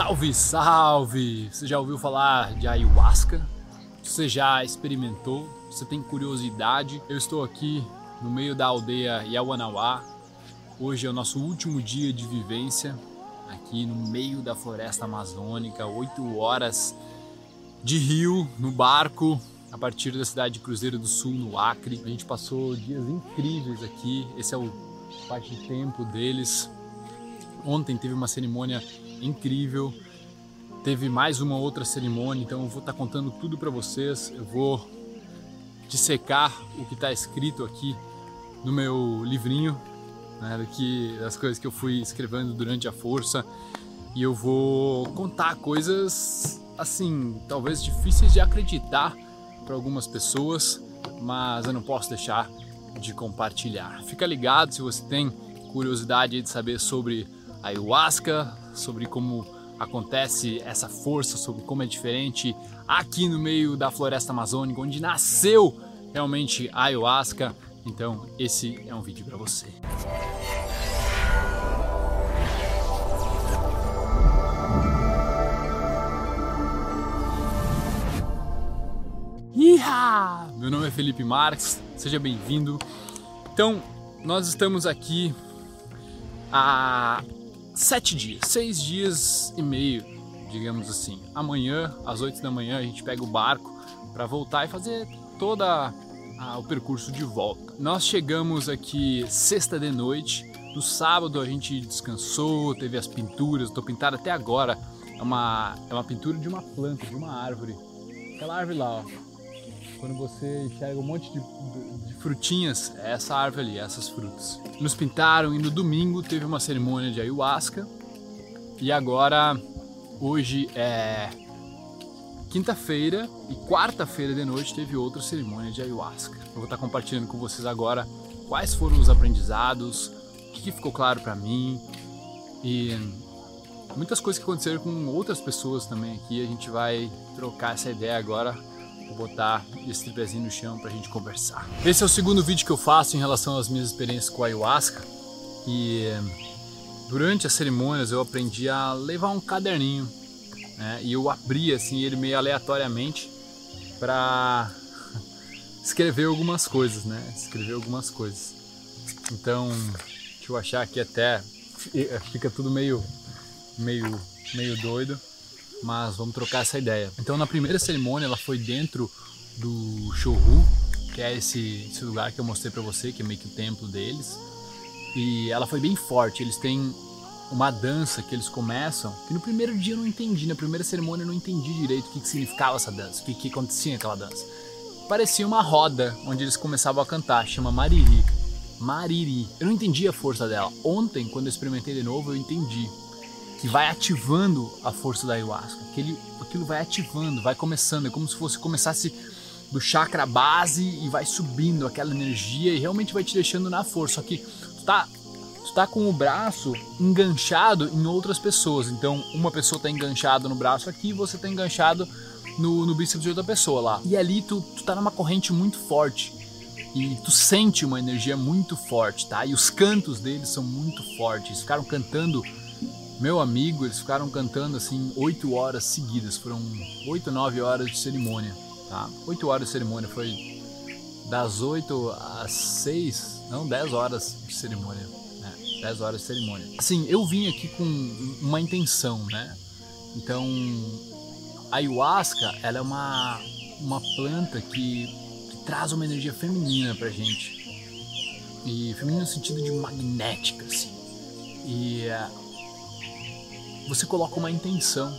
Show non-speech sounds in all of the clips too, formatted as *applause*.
Salve, salve! Você já ouviu falar de ayahuasca? Você já experimentou? Você tem curiosidade? Eu estou aqui no meio da aldeia Yawanawá. Hoje é o nosso último dia de vivência aqui no meio da floresta amazônica, oito horas de rio no barco a partir da cidade de Cruzeiro do Sul, no Acre. A gente passou dias incríveis aqui. Esse é o parte de tempo deles. Ontem teve uma cerimônia incrível. Teve mais uma outra cerimônia, então eu vou estar tá contando tudo para vocês. Eu vou dissecar o que está escrito aqui no meu livrinho, né, daqui, das coisas que eu fui escrevendo durante a força. E eu vou contar coisas assim, talvez difíceis de acreditar para algumas pessoas, mas eu não posso deixar de compartilhar. Fica ligado se você tem curiosidade de saber sobre ayahuasca, sobre como acontece essa força, sobre como é diferente aqui no meio da floresta amazônica, onde nasceu realmente a ayahuasca. Então, esse é um vídeo para você. Iha! Meu nome é Felipe Marques, seja bem-vindo. Então, nós estamos aqui há sete dias, seis dias e meio, digamos assim. Amanhã, às oito da manhã, a gente pega o barco para voltar e fazer toda o percurso de volta. Nós chegamos aqui sexta de noite. No sábado a gente descansou, teve as pinturas, estou pintado até agora. É uma, é uma pintura de uma planta, de uma árvore. Aquela árvore lá, ó. Quando você enxerga um monte de, de, frutinhas, é essa árvore ali, essas frutas. Nos pintaram e no domingo teve uma cerimônia de ayahuasca. E agora, hoje é quinta-feira e quarta-feira de noite teve outra cerimônia de ayahuasca. Eu vou estar compartilhando com vocês agora quais foram os aprendizados, o que ficou claro para mim e muitas coisas que aconteceram com outras pessoas também aqui. A gente vai trocar essa ideia agora botar esse tripézinho no chão pra gente conversar. Esse é o segundo vídeo que eu faço em relação às minhas experiências com a ayahuasca. E durante as cerimônias eu aprendi a levar um caderninho. Né? E eu abri assim ele meio aleatoriamente para *laughs* escrever algumas coisas, né? Escrever algumas coisas. Então, deixa eu achar aqui até fica tudo meio meio meio doido mas vamos trocar essa ideia. Então na primeira cerimônia ela foi dentro do Shohu, que é esse, esse lugar que eu mostrei para você, que é meio que o templo deles. E ela foi bem forte, eles têm uma dança que eles começam, que no primeiro dia eu não entendi, na primeira cerimônia eu não entendi direito o que, que significava essa dança, o que, que acontecia naquela dança. Parecia uma roda onde eles começavam a cantar, chama Mariri. Mariri. Eu não entendi a força dela. Ontem, quando eu experimentei de novo, eu entendi que vai ativando a força da ayahuasca. Aquele, aquilo vai ativando, vai começando. É como se fosse começasse do chakra base e vai subindo aquela energia e realmente vai te deixando na força. Só que tu tá, tu tá com o braço enganchado em outras pessoas. Então, uma pessoa tá enganchada no braço aqui você tá enganchado no, no bíceps de outra pessoa lá. E ali tu, tu tá numa corrente muito forte. E tu sente uma energia muito forte, tá? E os cantos deles são muito fortes. Ficaram cantando meu amigo, eles ficaram cantando assim oito horas seguidas, foram oito, nove horas de cerimônia, tá? Oito horas de cerimônia, foi das oito às seis, não, dez horas de cerimônia, né? Dez horas de cerimônia. Assim, eu vim aqui com uma intenção, né? Então, a ayahuasca, ela é uma, uma planta que, que traz uma energia feminina pra gente. E feminina no sentido de magnética, assim. E você coloca uma intenção,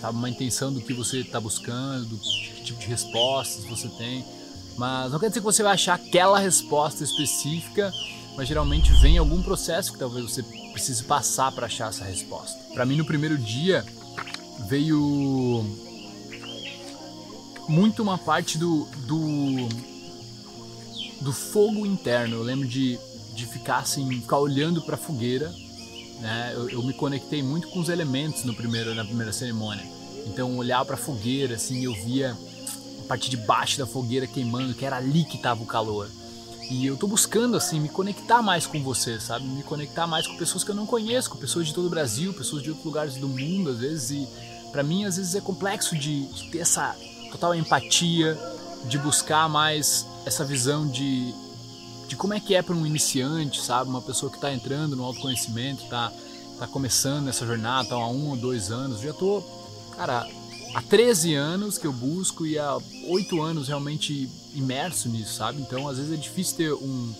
sabe? Uma intenção do que você está buscando, que tipo de respostas você tem. Mas não quer dizer que você vai achar aquela resposta específica, mas geralmente vem algum processo que talvez você precise passar para achar essa resposta. Para mim, no primeiro dia, veio muito uma parte do, do, do fogo interno. Eu lembro de, de ficar assim, ficar olhando para a fogueira né? Eu, eu, me conectei muito com os elementos no primeiro, na primeira cerimônia. Então, olhar para a fogueira, assim, eu via a parte de baixo da fogueira queimando, que era ali que estava o calor. E eu tô buscando, assim, me conectar mais com você, sabe? Me conectar mais com pessoas que eu não conheço, com pessoas de todo o Brasil, pessoas de outros lugares do mundo, às vezes. E para mim, às vezes, é complexo de, de ter essa total empatia, de buscar mais essa visão de, de como é que é para um iniciante, sabe? Uma pessoa que está entrando no autoconhecimento, está tá começando essa jornada, tá há um ou dois anos. Já tô, cara, há 13 anos que eu busco e há 8 anos realmente imerso nisso, sabe? Então, às vezes é difícil ter um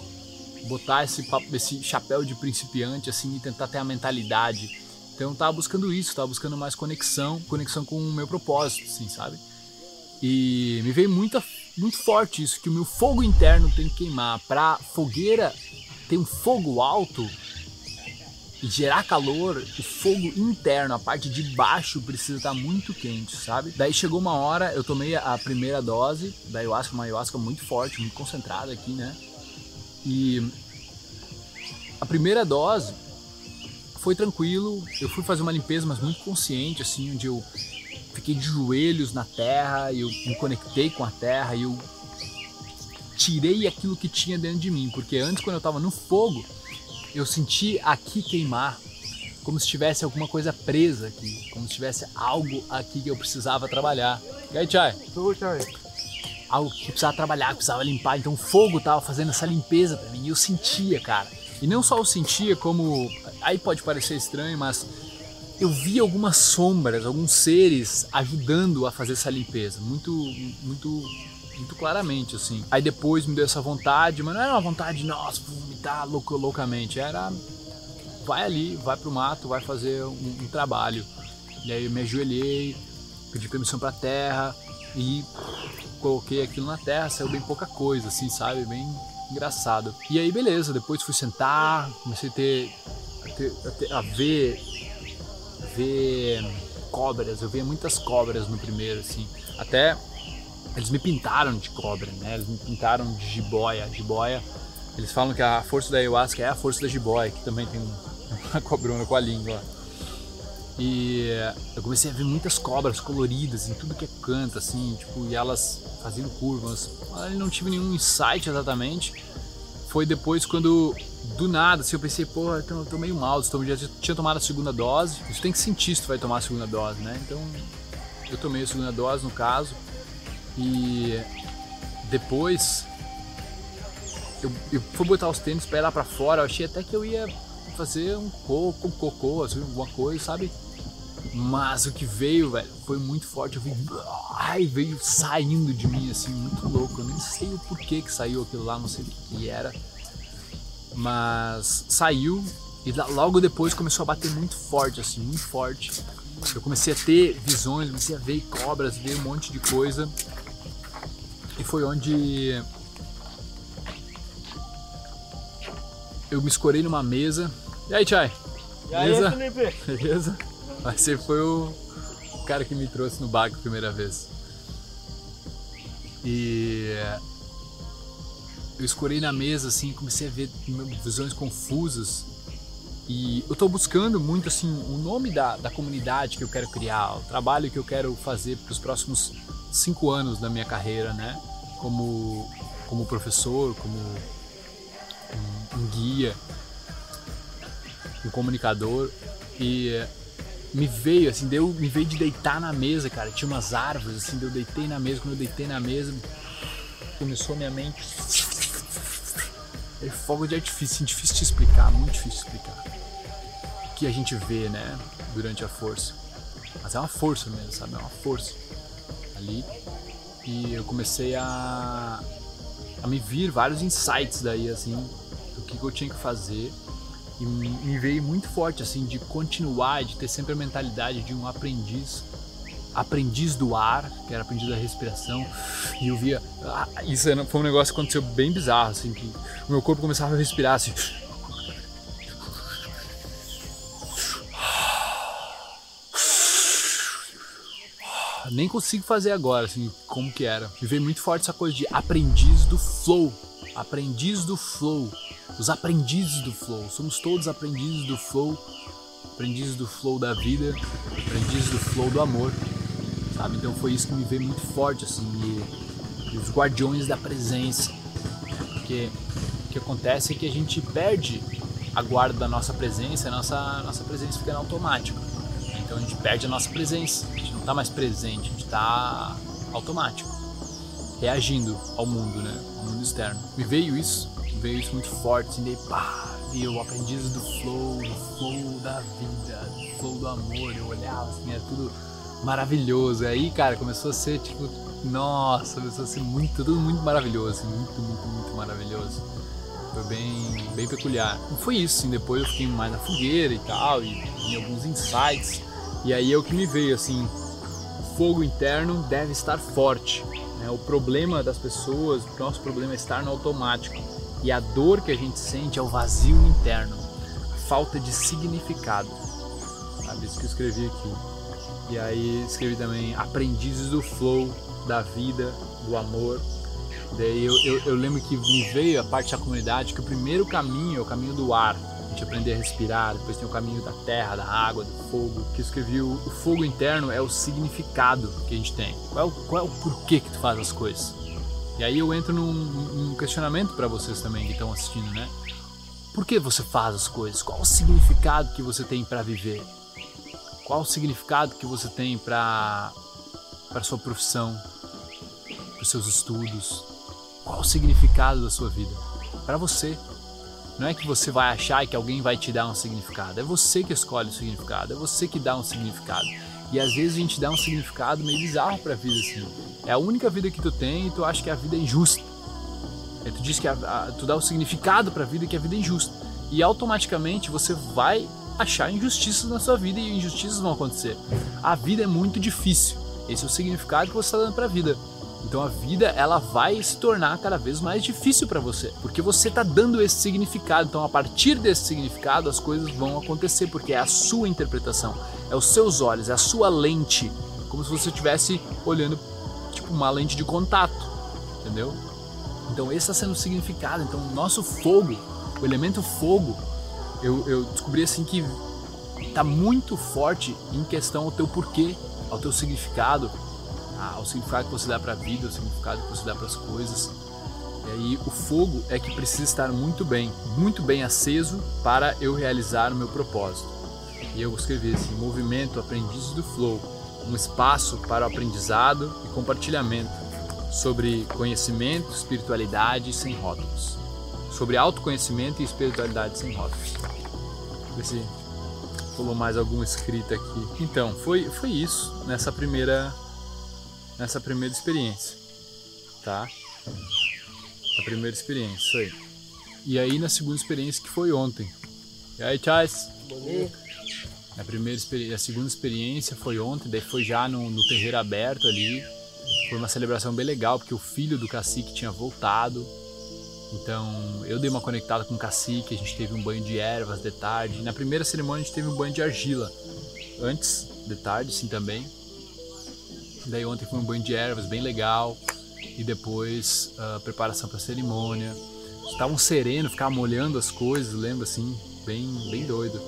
botar esse, esse chapéu de principiante assim e tentar ter a mentalidade. Então, eu tava buscando isso, tava buscando mais conexão, conexão com o meu propósito, assim, sabe? E me veio muito, muito forte isso, que o meu fogo interno tem que queimar. Pra fogueira ter um fogo alto, e gerar calor, o fogo interno, a parte de baixo precisa estar muito quente, sabe? Daí chegou uma hora, eu tomei a primeira dose da ayahuasca, uma ayahuasca muito forte, muito concentrada aqui, né? E a primeira dose foi tranquilo, eu fui fazer uma limpeza, mas muito consciente, assim, onde eu fiquei de joelhos na terra, e eu me conectei com a terra, e eu tirei aquilo que tinha dentro de mim, porque antes quando eu estava no fogo, eu senti aqui queimar, como se tivesse alguma coisa presa aqui, como se tivesse algo aqui que eu precisava trabalhar. E aí, Chai? Tudo, Chai. Algo que precisava trabalhar, que precisava limpar. Então o fogo tava fazendo essa limpeza para mim e eu sentia, cara. E não só eu sentia, como. Aí pode parecer estranho, mas eu vi algumas sombras, alguns seres ajudando a fazer essa limpeza. Muito, muito muito claramente, assim. Aí depois me deu essa vontade, mas não era uma vontade, nossa, vomitar louco, loucamente. Era, vai ali, vai pro mato, vai fazer um, um trabalho. E aí eu me ajoelhei, pedi permissão pra terra e coloquei aquilo na terra, saiu bem pouca coisa, assim, sabe? Bem engraçado. E aí, beleza, depois fui sentar, comecei a ter, a, ter, a, ter, a ver, ver cobras, eu via muitas cobras no primeiro, assim. Até eles me pintaram de cobra, né? Eles me pintaram de jiboia. Jiboia, eles falam que a força da ayahuasca é a força da jiboia, que também tem uma *laughs* cobrona com a língua. E eu comecei a ver muitas cobras coloridas em tudo que é canto, assim, tipo, e elas fazendo curvas. Eu não tive nenhum insight exatamente. Foi depois quando, do nada, assim, eu pensei, pô, eu tô meio mal, eu já tinha tomado a segunda dose. Isso tem que sentir se tu vai tomar a segunda dose, né? Então, eu tomei a segunda dose, no caso. E depois eu, eu fui botar os tênis pra ir lá pra fora, eu achei até que eu ia fazer um coco, um cocô, assim, alguma coisa, sabe? Mas o que veio, velho, foi muito forte. Eu vi, ai, veio saindo de mim, assim, muito louco. Eu nem sei o porquê que saiu aquilo lá, não sei o que era. Mas saiu e logo depois começou a bater muito forte, assim, muito forte. Eu comecei a ter visões, comecei a ver cobras, ver um monte de coisa. E foi onde eu me escorei numa mesa. E aí, Chay? Beleza? Aí, Felipe? *laughs* Beleza? Mas você foi o cara que me trouxe no bar a primeira vez. E eu escorei na mesa assim, comecei a ver visões confusas. E eu estou buscando muito assim o nome da, da comunidade que eu quero criar, o trabalho que eu quero fazer para os próximos cinco anos da minha carreira, né? Como, como professor, como um, um guia, um comunicador. E me veio, assim, deu, me veio de deitar na mesa, cara. Tinha umas árvores, assim, eu deitei na mesa. Quando eu deitei na mesa, começou minha mente. É fogo de artifício, difícil de explicar, muito difícil de explicar. O que a gente vê, né, durante a força. Mas é uma força mesmo, sabe? É uma força ali. E eu comecei a, a me vir vários insights daí, assim, do que, eu tinha que fazer. E me veio muito forte, assim, de continuar, de ter sempre a mentalidade de um aprendiz aprendiz do ar, que era aprendiz da respiração, e eu via. Ah, isso foi um negócio que aconteceu bem bizarro, assim, que o meu corpo começava a respirar assim. nem consigo fazer agora, assim, como que era. Me veio muito forte essa coisa de aprendiz do flow. Aprendiz do flow. Os aprendizes do flow. Somos todos aprendizes do flow. Aprendizes do flow da vida. Aprendizes do flow do amor. Sabe? Então foi isso que me veio muito forte, assim. E, e os guardiões da presença. Porque o que acontece é que a gente perde a guarda da nossa presença, a nossa, nossa presença fica automática. Então a gente perde a nossa presença, a gente não está mais presente, a gente está automático, reagindo ao mundo, né? Ao mundo externo. Me veio isso, me veio isso muito forte, assim, daí pá, eu aprendiz do flow, do flow da vida, do flow do amor, eu olhava assim, era tudo maravilhoso. Aí, cara, começou a ser tipo, nossa, começou a ser muito, tudo muito maravilhoso, assim, muito, muito, muito maravilhoso. Foi bem, bem peculiar. E foi isso, assim, depois eu fiquei mais na fogueira e tal, e, e alguns insights. E aí é o que me veio, assim, o fogo interno deve estar forte. Né? O problema das pessoas, o nosso problema é estar no automático. E a dor que a gente sente é o vazio interno, a falta de significado. Sabe, isso que eu escrevi aqui. E aí escrevi também aprendizes do flow, da vida, do amor. Daí eu, eu, eu, lembro que me veio a parte da comunidade que o primeiro caminho é o caminho do ar. A gente aprender a respirar, depois tem o caminho da terra, da água, do fogo. Que eu escrevi o, o fogo interno é o significado que a gente tem. Qual é o, qual é o porquê que tu faz as coisas? E aí eu entro num, num questionamento para vocês também que estão assistindo, né? Por que você faz as coisas? Qual o significado que você tem para viver? Qual o significado que você tem para para sua profissão, para os seus estudos? Qual o significado da sua vida? Para você. Não é que você vai achar que alguém vai te dar um significado. É você que escolhe o significado. É você que dá um significado. E às vezes a gente dá um significado meio bizarro para a vida assim. É a única vida que tu tem e tu acha que a vida é injusta. Aí tu diz que a, a, tu dá o significado para a vida que a vida é injusta. E automaticamente você vai achar injustiças na sua vida e injustiças vão acontecer. A vida é muito difícil. Esse é o significado que você está dando para a vida. Então a vida ela vai se tornar cada vez mais difícil para você, porque você está dando esse significado. Então a partir desse significado as coisas vão acontecer, porque é a sua interpretação, é os seus olhos, é a sua lente, como se você estivesse olhando tipo uma lente de contato, entendeu? Então esse está sendo o significado. Então o nosso fogo, o elemento fogo, eu, eu descobri assim que está muito forte em questão ao teu porquê, ao teu significado, ao significado que você dá para a vida, ao significado que você dá para as coisas. E aí o fogo é que precisa estar muito bem, muito bem aceso para eu realizar o meu propósito. E eu escrevi assim: movimento aprendiz do flow, um espaço para o aprendizado e compartilhamento sobre conhecimento, espiritualidade sem rótulos. Sobre autoconhecimento e espiritualidade sem rótulos. Ver se pulou mais alguma escrita aqui. Então, foi, foi isso nessa primeira nessa primeira experiência, tá? A primeira experiência, isso aí. E aí na segunda experiência que foi ontem. E aí, Charles? Bom dia. A primeira a segunda experiência foi ontem, daí foi já no, no terreiro aberto ali. Foi uma celebração bem legal, porque o filho do cacique tinha voltado. Então eu dei uma conectada com o cacique, a gente teve um banho de ervas de tarde. Na primeira cerimônia a gente teve um banho de argila. Antes, de tarde, sim também. Daí ontem foi um banho de ervas bem legal. E depois a preparação para a cerimônia. Estava um sereno, ficava molhando as coisas, lembra assim, bem, bem doido.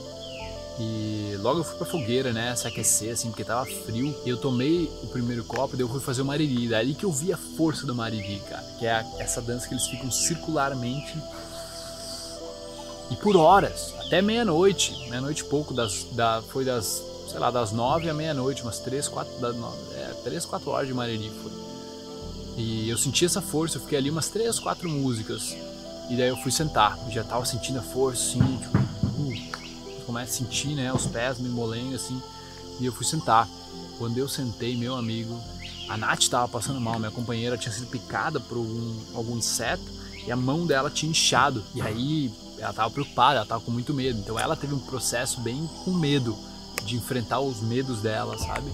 E logo eu fui pra fogueira, né? Se aquecer, assim, porque tava frio. E eu tomei o primeiro copo, daí eu fui fazer o mariri. Daí que eu vi a força do mariri, cara. Que é essa dança que eles ficam circularmente. E por horas, até meia-noite. Meia-noite e pouco, das, da, foi das, sei lá, das nove à meia-noite, umas três, quatro, é, três, quatro horas de mariri foi. E eu senti essa força, eu fiquei ali umas três, quatro músicas. E daí eu fui sentar. Eu já tava sentindo a força, assim, tipo, a sentir, né, os pés me molengo assim, e eu fui sentar. Quando eu sentei, meu amigo, a Nath estava passando mal, minha companheira tinha sido picada por algum, algum inseto e a mão dela tinha inchado. E aí ela estava preocupada, ela estava com muito medo. Então ela teve um processo bem com medo de enfrentar os medos dela, sabe?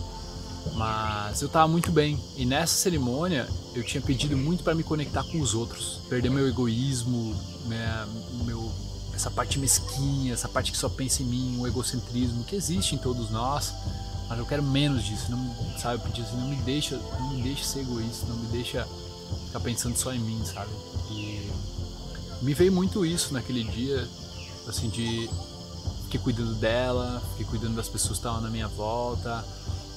Mas eu estava muito bem. E nessa cerimônia eu tinha pedido muito para me conectar com os outros, perder meu egoísmo, né, meu essa parte mesquinha, essa parte que só pensa em mim, o egocentrismo que existe em todos nós, mas eu quero menos disso, não, sabe? Eu pedi assim, não me deixa, não me deixa ser egoísta, não me deixa ficar pensando só em mim, sabe? E me veio muito isso naquele dia, assim, de fiquei cuidando dela, fiquei cuidando das pessoas que estavam na minha volta,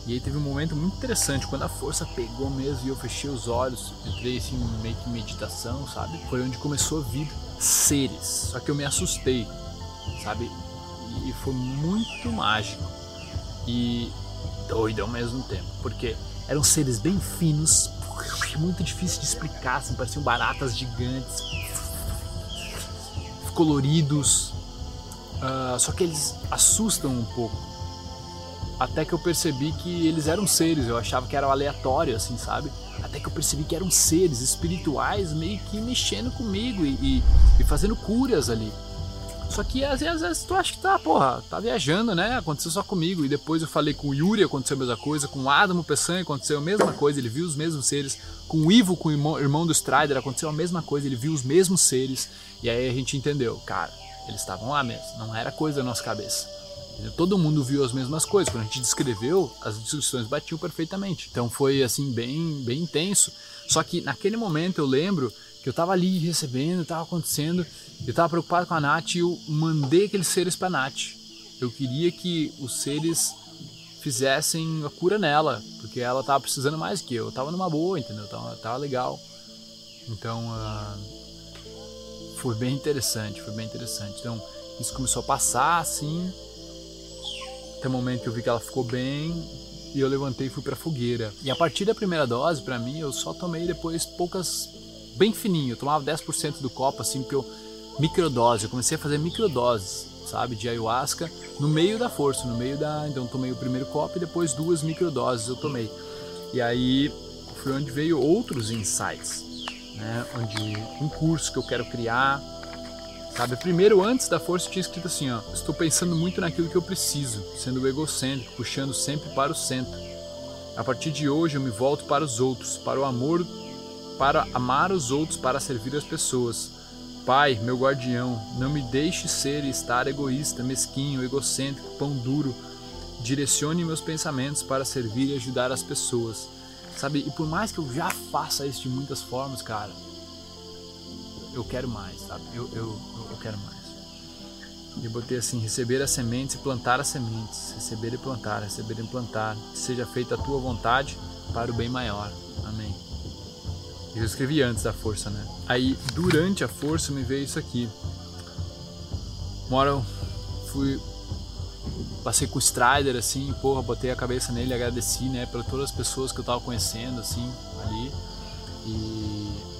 E aí teve um momento muito interessante, quando a força pegou mesmo e eu fechei os olhos, entrei assim meio que em meditação, sabe? Foi onde começou a vir seres. Só que eu me assustei, sabe? E foi muito mágico e doido ao mesmo tempo, porque eram seres bem finos, muito difícil de explicar, assim, pareciam baratas gigantes, coloridos, uh, só que eles assustam um pouco até que eu percebi que eles eram seres, eu achava que era aleatório, assim, sabe? Até que eu percebi que eram seres espirituais meio que mexendo comigo e, e, e fazendo curas ali. Só que às vezes, às vezes, tu acha que tá, porra, tá viajando, né? Aconteceu só comigo. E depois eu falei com o Yuri, aconteceu a mesma coisa. Com o Adamo Pessan aconteceu a mesma coisa, ele viu os mesmos seres. Com o Ivo, com o irmão, irmão do Strider, aconteceu a mesma coisa, ele viu os mesmos seres. E aí a gente entendeu, cara, eles estavam lá mesmo, não era coisa da nossa cabeça. Todo mundo viu as mesmas coisas. Quando a gente descreveu, as descrições batiam perfeitamente. Então foi assim bem, bem intenso. Só que naquele momento eu lembro que eu tava ali recebendo, tava acontecendo, eu tava preocupado com a Nath e eu mandei aqueles seres pra Nath. Eu queria que os seres fizessem a cura nela, porque ela tava precisando mais que eu. Eu tava numa boa, entendeu? Tava, tava legal. Então uh, foi bem interessante, foi bem interessante. Então isso começou a passar assim até o momento eu vi que ela ficou bem e eu levantei e fui para fogueira. E a partir da primeira dose, para mim, eu só tomei depois poucas, bem fininho. Eu tomava 10% do copo, assim, porque eu microdose. Eu comecei a fazer microdoses, sabe, de ayahuasca no meio da força, no meio da. Então, tomei o primeiro copo e depois duas microdoses eu tomei. E aí foi onde veio outros insights, né? Onde um curso que eu quero criar Sabe, primeiro antes da força tinha escrito assim, ó, estou pensando muito naquilo que eu preciso, sendo egocêntrico, puxando sempre para o centro. A partir de hoje eu me volto para os outros, para o amor, para amar os outros, para servir as pessoas. Pai, meu guardião, não me deixe ser e estar egoísta, mesquinho, egocêntrico, pão duro. Direcione meus pensamentos para servir e ajudar as pessoas. Sabe, e por mais que eu já faça isso de muitas formas, cara, eu quero mais, sabe? Eu, eu, eu quero mais. E botei assim: receber as sementes e plantar as sementes. Receber e plantar, receber e plantar. seja feita a tua vontade para o bem maior. Amém. Eu escrevi antes da força, né? Aí, durante a força, me veio isso aqui. Eu fui. Passei com o Strider, assim, porra, botei a cabeça nele, agradeci, né, por todas as pessoas que eu tava conhecendo, assim, ali. E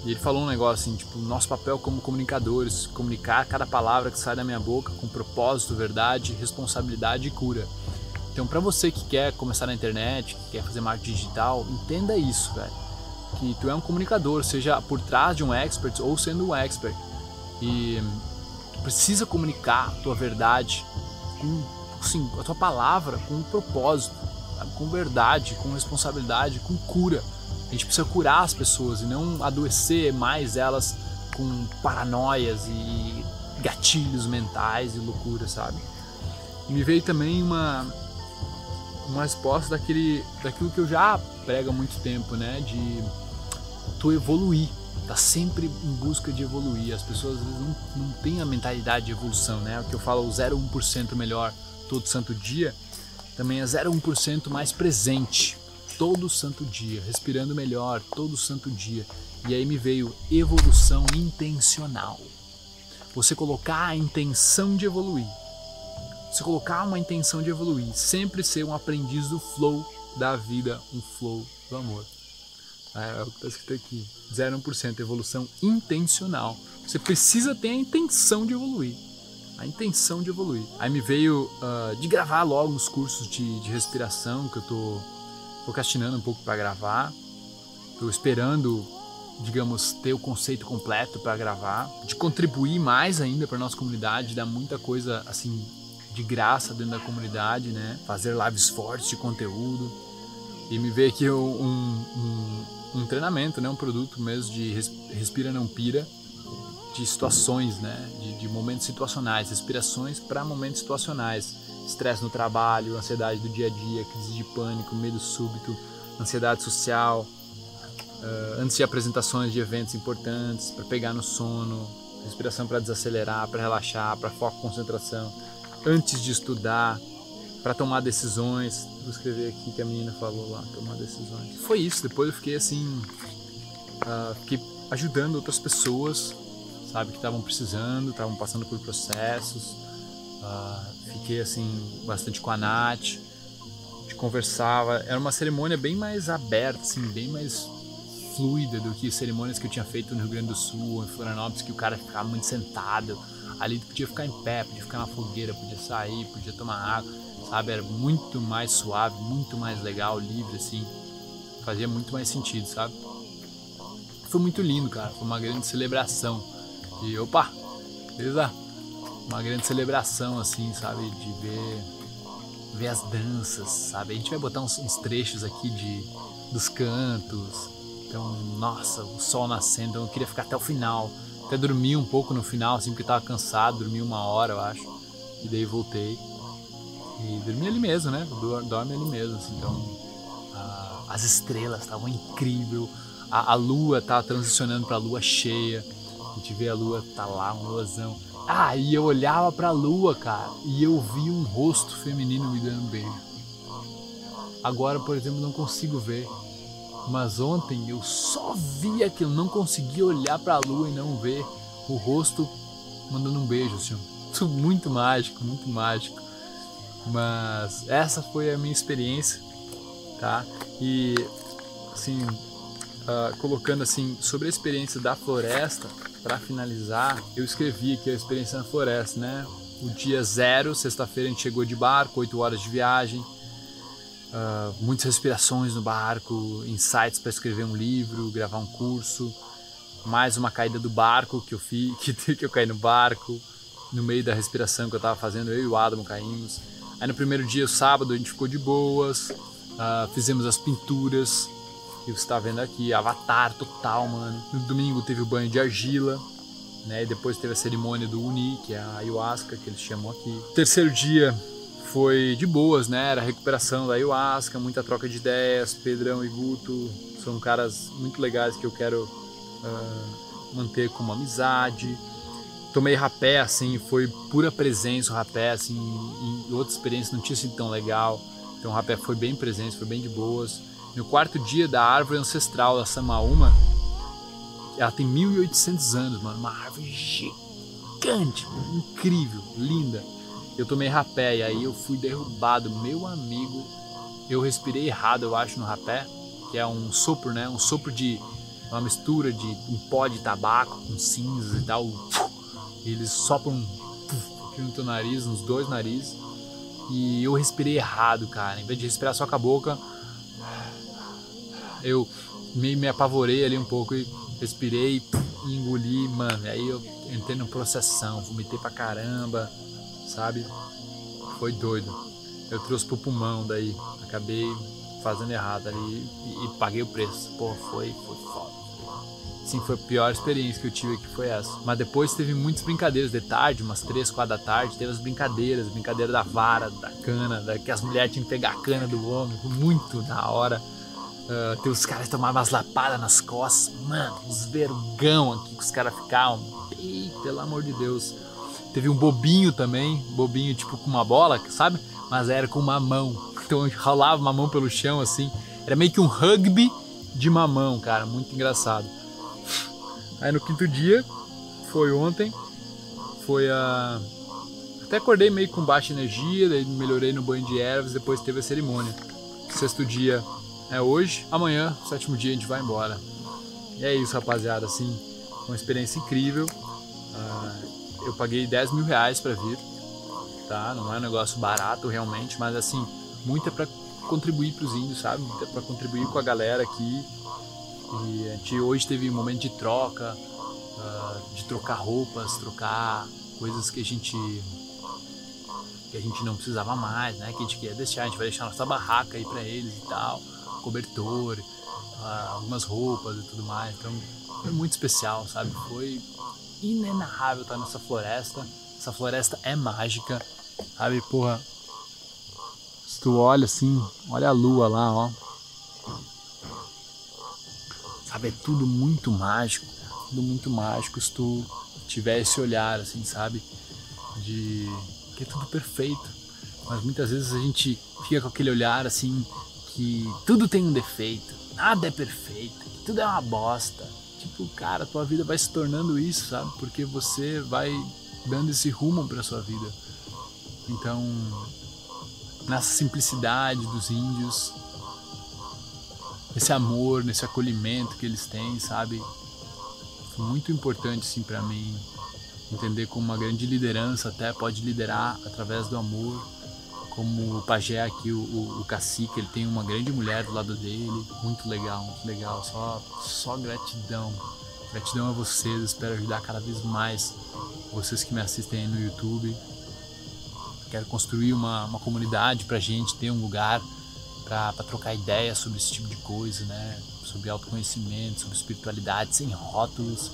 e ele falou um negócio assim, tipo, nosso papel como comunicadores, comunicar cada palavra que sai da minha boca com propósito, verdade, responsabilidade e cura. Então, para você que quer começar na internet, que quer fazer marketing digital, entenda isso, velho. Que tu é um comunicador, seja por trás de um expert ou sendo um expert. E tu precisa comunicar a tua verdade com, assim, a tua palavra com um propósito, com verdade, com responsabilidade, com cura. A gente precisa curar as pessoas e não adoecer mais elas com paranoias e gatilhos mentais e loucura, sabe? Me veio também uma uma resposta daquele daquilo que eu já prego há muito tempo, né, de tu evoluir, tá sempre em busca de evoluir. As pessoas às vezes não, não têm a mentalidade de evolução, né? O que eu falo o 0,1% melhor todo santo dia, também é 0,1% mais presente todo santo dia, respirando melhor todo santo dia. E aí me veio evolução intencional. Você colocar a intenção de evoluir. Você colocar uma intenção de evoluir, sempre ser um aprendiz do flow da vida, um flow do amor. É, é o que está escrito aqui. 0,1% evolução intencional. Você precisa ter a intenção de evoluir. A intenção de evoluir. Aí me veio uh, de gravar logo os cursos de, de respiração que eu tô procrastinando um pouco para gravar. Estou esperando, digamos, ter o conceito completo para gravar, de contribuir mais ainda para nossa comunidade, dar muita coisa assim de graça dentro da comunidade, né? Fazer lives fortes de conteúdo e me ver aqui um, um, um treinamento, né? Um produto mesmo de respira não pira, de situações, né? De, de momentos situacionais, respirações para momentos situacionais estresse no trabalho, ansiedade do dia a dia, crise de pânico, medo súbito, ansiedade social, uh, antes de apresentações de eventos importantes, para pegar no sono, respiração para desacelerar, para relaxar, para foco concentração, antes de estudar, para tomar decisões, Vou escrever aqui que a menina falou lá, tomar decisões. Foi isso, depois eu fiquei assim. Uh, fiquei ajudando outras pessoas, sabe, que estavam precisando, estavam passando por processos. Uh, fiquei assim, bastante com a Nath, gente conversava. Era uma cerimônia bem mais aberta, assim, bem mais fluida do que cerimônias que eu tinha feito no Rio Grande do Sul, em Florianópolis, que o cara ficava muito sentado. Ali podia ficar em pé, podia ficar na fogueira, podia sair, podia tomar água, sabe? Era muito mais suave, muito mais legal, livre, assim. Fazia muito mais sentido, sabe? Foi muito lindo, cara. Foi uma grande celebração. E opa, beleza? Uma grande celebração, assim, sabe? De ver, ver as danças, sabe? A gente vai botar uns, uns trechos aqui de, dos cantos. Então, nossa, o sol nascendo. Então eu queria ficar até o final até dormi um pouco no final, assim, porque tava cansado, dormi uma hora, eu acho. E daí voltei. E dormi ali mesmo, né? Dorme ali mesmo, assim. Então, a, as estrelas estavam incrível. A, a, lua tava transicionando pra lua cheia. A gente vê a lua, tá lá, um luazão. Ah, e eu olhava pra lua, cara, e eu vi um rosto feminino me dando um beijo. Agora, por exemplo, não consigo ver. Mas ontem eu só vi aquilo, não conseguia olhar para a lua e não ver o rosto mandando um beijo, assim. *laughs* Muito mágico, muito mágico. Mas essa foi a minha experiência, tá? E assim, uh, colocando assim sobre a experiência da floresta, para finalizar, eu escrevi aqui a experiência na floresta, né? O dia zero, sexta-feira a gente chegou de barco, 8 horas de viagem uh, muitas respirações no barco, insights para escrever um livro, gravar um curso, mais uma caída do barco que eu fiz, *laughs* que, que eu caí no barco, no meio da respiração que eu estava fazendo, eu e o Adamo caímos. Aí no primeiro dia, o sábado, a gente ficou de boas, uh, fizemos as pinturas que você está vendo aqui, avatar total, mano. No domingo teve o banho de argila, né? E depois teve a cerimônia do Uni, que é a ayahuasca que eles chamam aqui. Terceiro dia, foi de boas, né? Era recuperação da ayahuasca, muita troca de ideias. Pedrão e Guto são caras muito legais que eu quero uh, manter como amizade. Tomei rapé, assim, foi pura presença o rapé, assim, em outra experiência não tinha sido tão legal. Então o rapé foi bem presente, foi bem de boas. No quarto dia da árvore ancestral da Samaúma, ela tem 1800 anos, mano, uma árvore gigante, incrível, linda eu tomei rapé e aí eu fui derrubado. Meu amigo, eu respirei errado, eu acho, no rapé, que é um sopro, né? Um sopro de uma mistura de um pó de tabaco com cinzas e tal. Eles sopram aqui no teu nariz, nos dois narizes. E eu respirei errado, cara. Em vez de respirar só com a boca, eu me, me apavorei ali um pouco e respirei e engoli, mano. E aí eu entrei no processão, vomitei pra caramba sabe? Foi doido. Eu trouxe pro pulmão daí, acabei fazendo errado ali e, e paguei o preço. Pô, foi, foi foda. Sim, foi a pior experiência que eu tive aqui foi essa. Mas depois teve muitas brincadeiras de tarde, umas 3, 4 da tarde, teve as brincadeiras, brincadeira da vara, da cana, da, que as mulheres tinham que pegar a cana do homem, muito da hora. Uh, tem os caras tomavam umas lapadas nas costas, mano, uns vergão aqui que os caras ficavam. Ih, pelo amor de Deus. Teve um bobinho também, bobinho tipo com uma bola, sabe? Mas era com uma mão. Então rolava uma mão pelo chão assim. Era meio que um rugby de mamão, cara, muito engraçado. Aí no quinto dia, foi ontem, foi a. Até acordei meio com baixa energia, daí melhorei no banho de ervas, depois teve a cerimônia. Sexto dia é hoje, amanhã, sétimo dia, a gente vai embora. E é isso, rapaziada, assim, uma experiência incrível. Uh, eu paguei 10 mil reais para vir, tá? Não é um negócio barato realmente, mas assim, muito é para contribuir para os índios, sabe? Muito é para contribuir com a galera aqui. E a gente hoje teve um momento de troca, uh, de trocar roupas, trocar coisas que a gente que a gente não precisava mais, né? Que a gente queria deixar, a gente vai deixar nossa barraca aí para eles e tal, cobertor, uh, algumas roupas e tudo mais. Então foi muito especial, sabe? Foi inenarrável estar nessa floresta. Essa floresta é mágica, sabe? Porra, se tu olha assim, olha a lua lá, ó. Sabe, é tudo muito mágico, tudo muito mágico se tu tiver esse olhar, assim, sabe? De que é tudo perfeito. mas muitas vezes a gente fica com aquele olhar assim que tudo tem um defeito, nada é perfeito, tudo é uma bosta. Tipo, cara, tua vida vai se tornando isso, sabe? Porque você vai dando esse rumo para sua vida. Então, nessa simplicidade dos índios, esse amor, nesse acolhimento que eles têm, sabe? Foi muito importante assim para mim entender como uma grande liderança até pode liderar através do amor. Como o pajé aqui, o, o, o cacique, ele tem uma grande mulher do lado dele, muito legal, muito legal. Só, só gratidão. Gratidão a vocês, espero ajudar cada vez mais vocês que me assistem aí no YouTube. Quero construir uma, uma comunidade pra gente ter um lugar para trocar ideias sobre esse tipo de coisa, né? Sobre autoconhecimento, sobre espiritualidade, sem rótulos,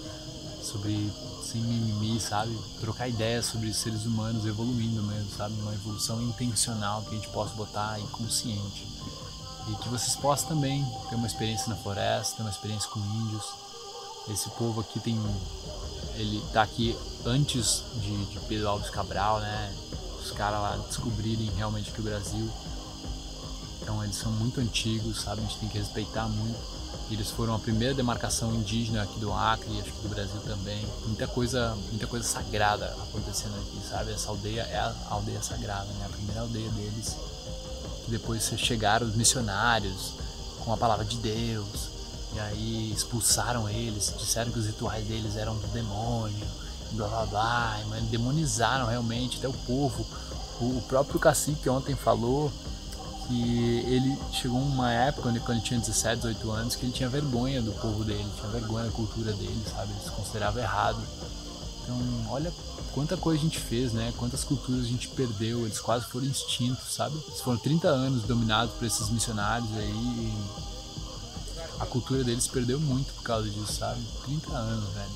sobre sem mimimi, sabe? Trocar ideias sobre seres humanos evoluindo mesmo, sabe? Uma evolução intencional que a gente possa botar inconsciente. E que vocês possam também ter uma experiência na floresta, ter uma experiência com índios. Esse povo aqui tem. Ele tá aqui antes de, de Pedro Alves Cabral, né? Os caras lá descobrirem realmente que o Brasil então eles são muito antigos, sabe? A gente tem que respeitar muito. Eles foram a primeira demarcação indígena aqui do Acre, acho que do Brasil também. Muita coisa, muita coisa sagrada acontecendo aqui, sabe? Essa aldeia é a aldeia sagrada, né? A primeira aldeia deles. Depois chegaram os missionários com a palavra de Deus. E aí expulsaram eles, disseram que os rituais deles eram do demônio, blá blá blá, demonizaram realmente até o povo. O próprio cacique ontem falou que ele chegou uma época quando ele tinha 17, 18 anos que ele tinha vergonha do povo dele, tinha vergonha da cultura dele, sabe? Ele se considerava errado. Então, olha quanta coisa a gente fez, né? Quantas culturas a gente perdeu, eles quase foram extintos, sabe? Eles foram 30 anos dominados por esses missionários aí a cultura deles perdeu muito por causa disso, sabe? 30 anos, velho.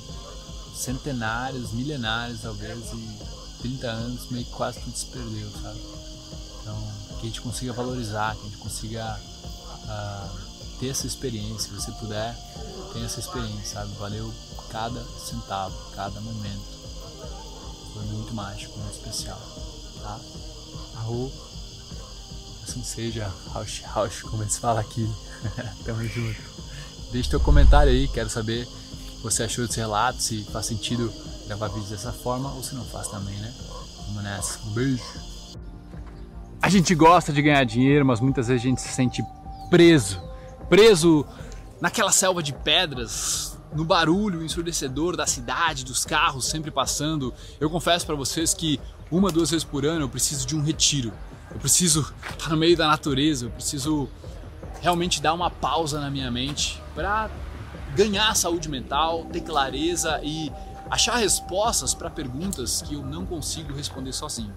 Centenários, milenários talvez e 30 anos meio que quase tudo se perdeu, sabe? Então, que a gente consiga valorizar, que a gente consiga uh, ter essa experiência. Se você puder, tenha essa experiência, sabe? Valeu cada centavo, cada momento. Foi muito mágico, muito especial, tá? Arro, assim seja, Rausch, Rausch, como eles falam aqui. *laughs* Tamo junto. Deixe teu comentário aí, quero saber o que você achou desse relato, se faz sentido gravar vídeos dessa forma ou se não faz também, né? Vamos nessa. Um beijo. A gente gosta de ganhar dinheiro, mas muitas vezes a gente se sente preso. Preso naquela selva de pedras, no barulho ensurdecedor da cidade, dos carros sempre passando. Eu confesso para vocês que uma, duas vezes por ano eu preciso de um retiro. Eu preciso estar no meio da natureza, eu preciso realmente dar uma pausa na minha mente para ganhar saúde mental, ter clareza e achar respostas para perguntas que eu não consigo responder sozinho.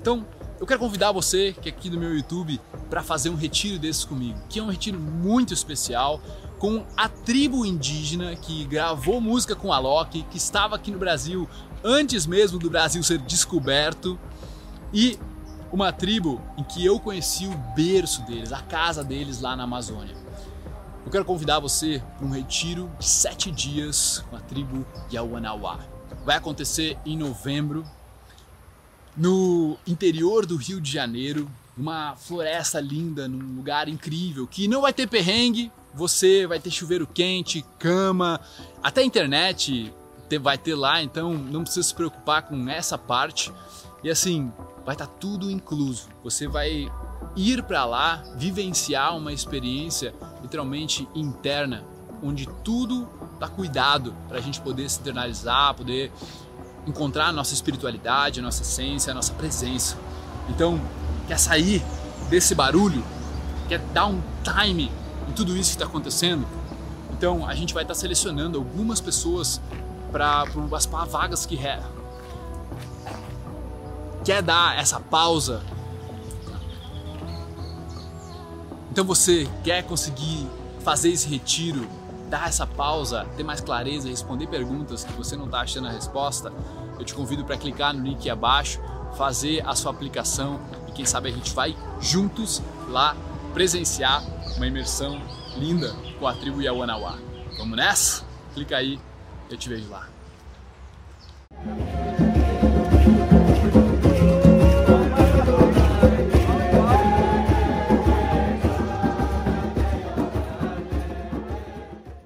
Então, eu quero convidar você que é aqui no meu YouTube para fazer um retiro desses comigo, que é um retiro muito especial com a tribo indígena que gravou música com a Loki, que estava aqui no Brasil antes mesmo do Brasil ser descoberto e uma tribo em que eu conheci o berço deles, a casa deles lá na Amazônia. Eu quero convidar você para um retiro de sete dias com a tribo Yawanawá. Vai acontecer em novembro, no interior do Rio de Janeiro, uma floresta linda, num lugar incrível, que não vai ter perrengue, você vai ter chuveiro quente, cama, até internet vai ter lá, então não precisa se preocupar com essa parte. E assim, vai estar tá tudo incluso. Você vai ir para lá, vivenciar uma experiência literalmente interna, onde tudo está cuidado para a gente poder se internalizar, poder encontrar a nossa espiritualidade, a nossa essência, a nossa presença. Então, quer sair desse barulho? Quer dar um time em tudo isso que está acontecendo? Então, a gente vai estar tá selecionando algumas pessoas para as vagas que é. Quer dar essa pausa? Então, você quer conseguir fazer esse retiro dar essa pausa, ter mais clareza, responder perguntas que você não está achando a resposta, eu te convido para clicar no link abaixo, fazer a sua aplicação e quem sabe a gente vai juntos lá presenciar uma imersão linda com a tribo Yawanawá. Vamos nessa? Clica aí, eu te vejo lá.